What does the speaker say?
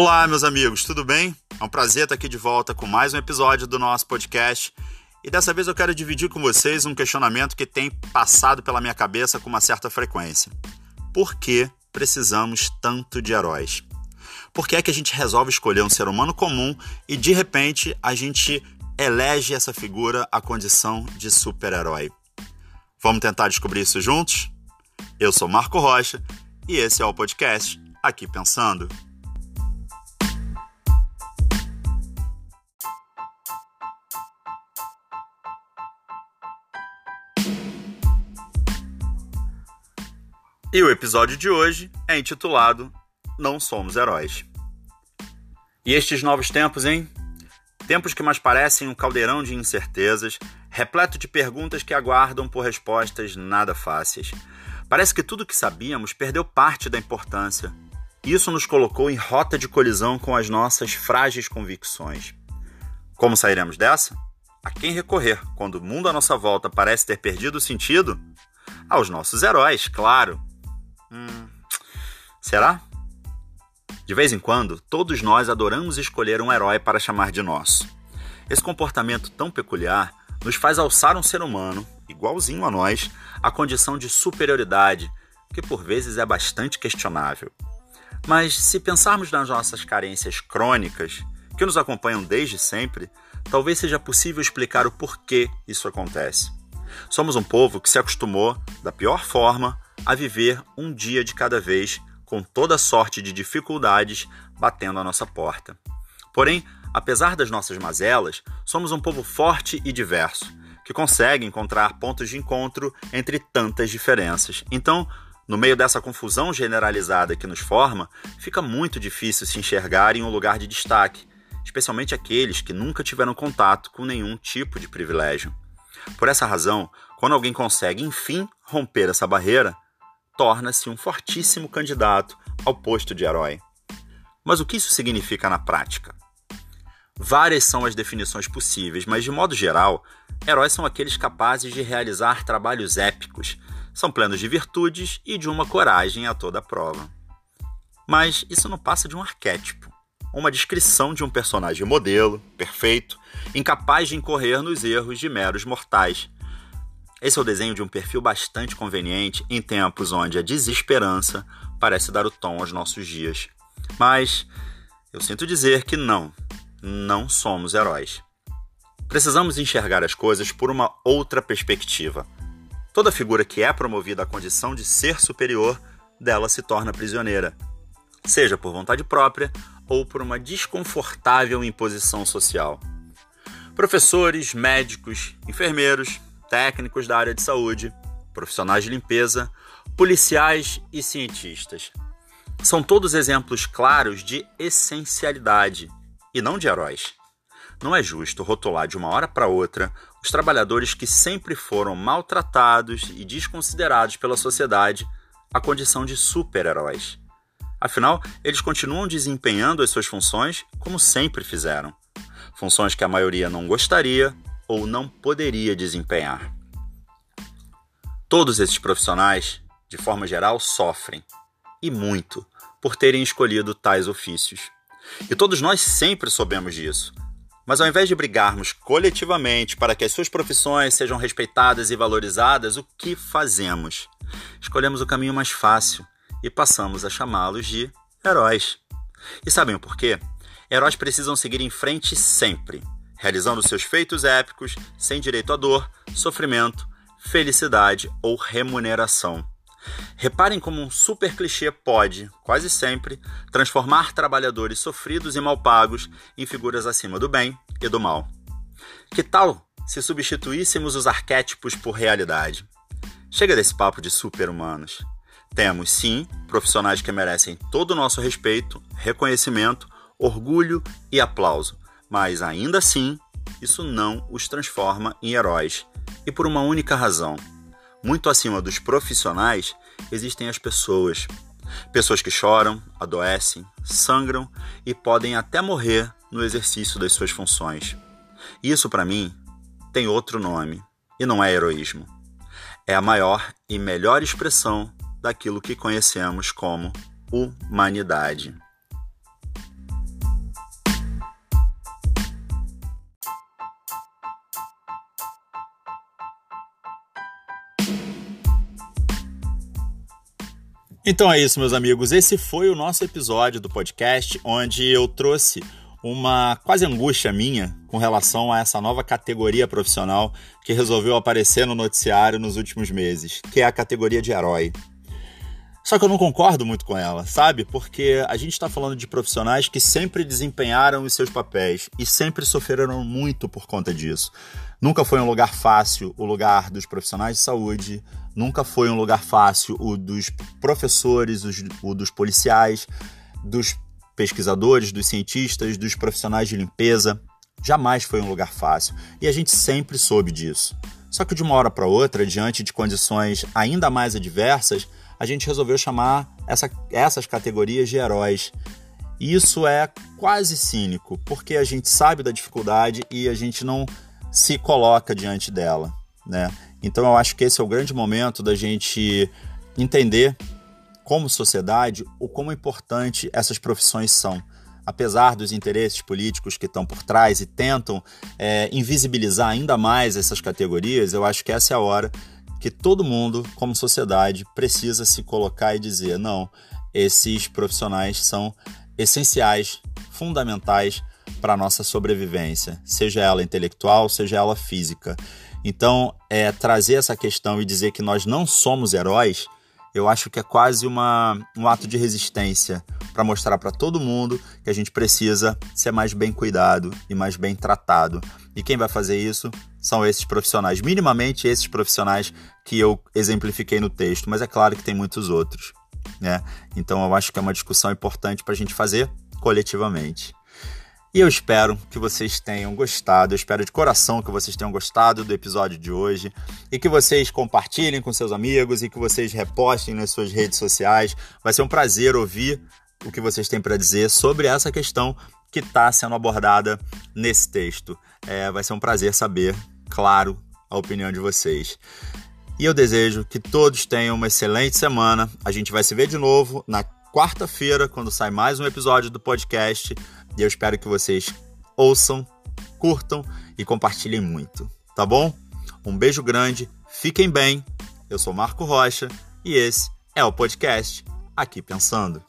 Olá, meus amigos, tudo bem? É um prazer estar aqui de volta com mais um episódio do nosso podcast. E dessa vez eu quero dividir com vocês um questionamento que tem passado pela minha cabeça com uma certa frequência. Por que precisamos tanto de heróis? Por que é que a gente resolve escolher um ser humano comum e de repente a gente elege essa figura à condição de super-herói? Vamos tentar descobrir isso juntos? Eu sou Marco Rocha e esse é o podcast Aqui Pensando. E o episódio de hoje é intitulado Não Somos Heróis. E estes novos tempos, hein? Tempos que mais parecem um caldeirão de incertezas, repleto de perguntas que aguardam por respostas nada fáceis. Parece que tudo que sabíamos perdeu parte da importância. Isso nos colocou em rota de colisão com as nossas frágeis convicções. Como sairemos dessa? A quem recorrer quando o mundo à nossa volta parece ter perdido o sentido? Aos nossos heróis, claro Hum, será? De vez em quando, todos nós adoramos escolher um herói para chamar de nosso. Esse comportamento tão peculiar nos faz alçar um ser humano, igualzinho a nós, à condição de superioridade, que por vezes é bastante questionável. Mas se pensarmos nas nossas carências crônicas, que nos acompanham desde sempre, talvez seja possível explicar o porquê isso acontece. Somos um povo que se acostumou, da pior forma, a viver um dia de cada vez, com toda sorte de dificuldades batendo à nossa porta. Porém, apesar das nossas mazelas, somos um povo forte e diverso, que consegue encontrar pontos de encontro entre tantas diferenças. Então, no meio dessa confusão generalizada que nos forma, fica muito difícil se enxergar em um lugar de destaque, especialmente aqueles que nunca tiveram contato com nenhum tipo de privilégio. Por essa razão, quando alguém consegue enfim romper essa barreira, torna-se um fortíssimo candidato ao posto de herói. Mas o que isso significa na prática? Várias são as definições possíveis, mas de modo geral, heróis são aqueles capazes de realizar trabalhos épicos, são plenos de virtudes e de uma coragem a toda prova. Mas isso não passa de um arquétipo, uma descrição de um personagem modelo, perfeito, incapaz de incorrer nos erros de meros mortais, esse é o desenho de um perfil bastante conveniente em tempos onde a desesperança parece dar o tom aos nossos dias. Mas eu sinto dizer que não, não somos heróis. Precisamos enxergar as coisas por uma outra perspectiva. Toda figura que é promovida à condição de ser superior dela se torna prisioneira, seja por vontade própria ou por uma desconfortável imposição social. Professores, médicos, enfermeiros, técnicos da área de saúde, profissionais de limpeza, policiais e cientistas. São todos exemplos claros de essencialidade e não de heróis. Não é justo rotular de uma hora para outra os trabalhadores que sempre foram maltratados e desconsiderados pela sociedade à condição de super-heróis. Afinal, eles continuam desempenhando as suas funções como sempre fizeram. Funções que a maioria não gostaria ou não poderia desempenhar. Todos esses profissionais, de forma geral, sofrem, e muito, por terem escolhido tais ofícios. E todos nós sempre soubemos disso. Mas ao invés de brigarmos coletivamente para que as suas profissões sejam respeitadas e valorizadas, o que fazemos? Escolhemos o caminho mais fácil e passamos a chamá-los de heróis. E sabem o porquê? Heróis precisam seguir em frente sempre, realizando seus feitos épicos sem direito a dor, sofrimento, felicidade ou remuneração. Reparem como um super clichê pode, quase sempre, transformar trabalhadores sofridos e mal pagos em figuras acima do bem e do mal. Que tal se substituíssemos os arquétipos por realidade? Chega desse papo de super-humanos. Temos, sim, profissionais que merecem todo o nosso respeito, reconhecimento, orgulho e aplauso, mas ainda assim, isso não os transforma em heróis. E por uma única razão: muito acima dos profissionais existem as pessoas. Pessoas que choram, adoecem, sangram e podem até morrer no exercício das suas funções. Isso, para mim, tem outro nome, e não é heroísmo. É a maior e melhor expressão daquilo que conhecemos como humanidade. Então é isso, meus amigos. Esse foi o nosso episódio do podcast onde eu trouxe uma quase angústia minha com relação a essa nova categoria profissional que resolveu aparecer no noticiário nos últimos meses, que é a categoria de herói. Só que eu não concordo muito com ela, sabe? Porque a gente está falando de profissionais que sempre desempenharam os seus papéis e sempre sofreram muito por conta disso. Nunca foi um lugar fácil o lugar dos profissionais de saúde, nunca foi um lugar fácil o dos professores, o dos policiais, dos pesquisadores, dos cientistas, dos profissionais de limpeza. Jamais foi um lugar fácil e a gente sempre soube disso. Só que de uma hora para outra, diante de condições ainda mais adversas, a gente resolveu chamar essa, essas categorias de heróis. Isso é quase cínico, porque a gente sabe da dificuldade e a gente não se coloca diante dela, né? Então eu acho que esse é o grande momento da gente entender como sociedade o como importante essas profissões são. Apesar dos interesses políticos que estão por trás e tentam é, invisibilizar ainda mais essas categorias, eu acho que essa é a hora que todo mundo, como sociedade, precisa se colocar e dizer: não, esses profissionais são essenciais, fundamentais para nossa sobrevivência, seja ela intelectual, seja ela física. Então, é, trazer essa questão e dizer que nós não somos heróis, eu acho que é quase uma, um ato de resistência para mostrar para todo mundo que a gente precisa ser mais bem cuidado e mais bem tratado. E quem vai fazer isso são esses profissionais, minimamente esses profissionais que eu exemplifiquei no texto, mas é claro que tem muitos outros. Né? Então eu acho que é uma discussão importante para a gente fazer coletivamente. E eu espero que vocês tenham gostado, eu espero de coração que vocês tenham gostado do episódio de hoje e que vocês compartilhem com seus amigos e que vocês repostem nas suas redes sociais. Vai ser um prazer ouvir o que vocês têm para dizer sobre essa questão que está sendo abordada nesse texto. É, vai ser um prazer saber, claro, a opinião de vocês. E eu desejo que todos tenham uma excelente semana. A gente vai se ver de novo na quarta-feira, quando sai mais um episódio do podcast. E eu espero que vocês ouçam, curtam e compartilhem muito, tá bom? Um beijo grande, fiquem bem. Eu sou Marco Rocha e esse é o podcast Aqui Pensando.